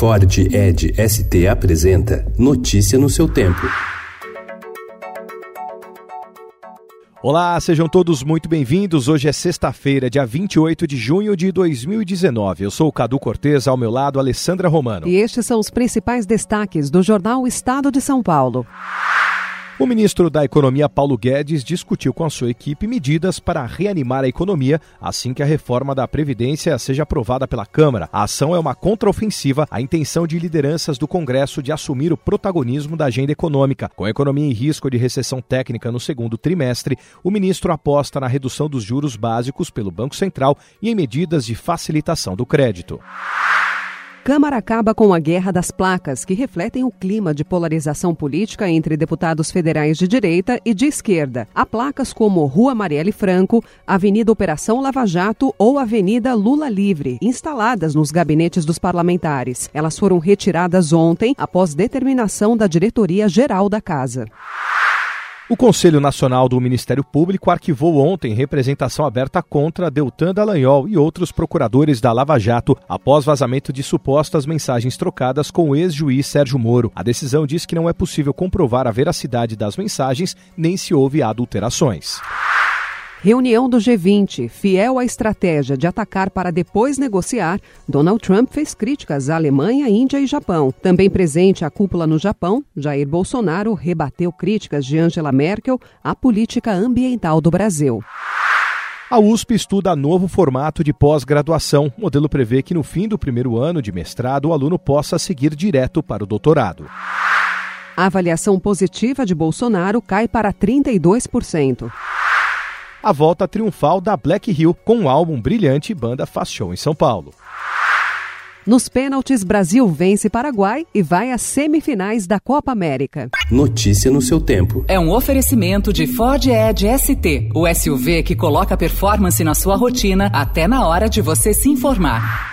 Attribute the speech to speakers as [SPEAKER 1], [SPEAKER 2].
[SPEAKER 1] Ford Ed ST apresenta Notícia no seu tempo.
[SPEAKER 2] Olá, sejam todos muito bem-vindos. Hoje é sexta-feira, dia 28 de junho de 2019. Eu sou o Cadu Cortez, ao meu lado, Alessandra Romano.
[SPEAKER 3] E estes são os principais destaques do jornal Estado de São Paulo.
[SPEAKER 2] O ministro da Economia, Paulo Guedes, discutiu com a sua equipe medidas para reanimar a economia assim que a reforma da Previdência seja aprovada pela Câmara. A ação é uma contraofensiva à intenção de lideranças do Congresso de assumir o protagonismo da agenda econômica. Com a economia em risco de recessão técnica no segundo trimestre, o ministro aposta na redução dos juros básicos pelo Banco Central e em medidas de facilitação do crédito.
[SPEAKER 3] Câmara acaba com a guerra das placas, que refletem o clima de polarização política entre deputados federais de direita e de esquerda. Há placas como Rua Marielle Franco, Avenida Operação Lava Jato ou Avenida Lula Livre, instaladas nos gabinetes dos parlamentares. Elas foram retiradas ontem, após determinação da diretoria geral da casa.
[SPEAKER 2] O Conselho Nacional do Ministério Público arquivou ontem representação aberta contra Deltan Dallagnol e outros procuradores da Lava Jato após vazamento de supostas mensagens trocadas com o ex-juiz Sérgio Moro. A decisão diz que não é possível comprovar a veracidade das mensagens nem se houve adulterações.
[SPEAKER 3] Reunião do G20. Fiel à estratégia de atacar para depois negociar, Donald Trump fez críticas à Alemanha, Índia e Japão. Também presente à cúpula no Japão, Jair Bolsonaro rebateu críticas de Angela Merkel à política ambiental do Brasil.
[SPEAKER 2] A USP estuda novo formato de pós-graduação. O modelo prevê que no fim do primeiro ano de mestrado o aluno possa seguir direto para o doutorado.
[SPEAKER 3] A avaliação positiva de Bolsonaro cai para 32%
[SPEAKER 2] a volta triunfal da Black Hill com um álbum brilhante e banda faz show em São Paulo.
[SPEAKER 3] Nos pênaltis, Brasil vence Paraguai e vai às semifinais da Copa América.
[SPEAKER 1] Notícia no seu tempo.
[SPEAKER 4] É um oferecimento de Ford Edge ST, o SUV que coloca performance na sua rotina até na hora de você se informar.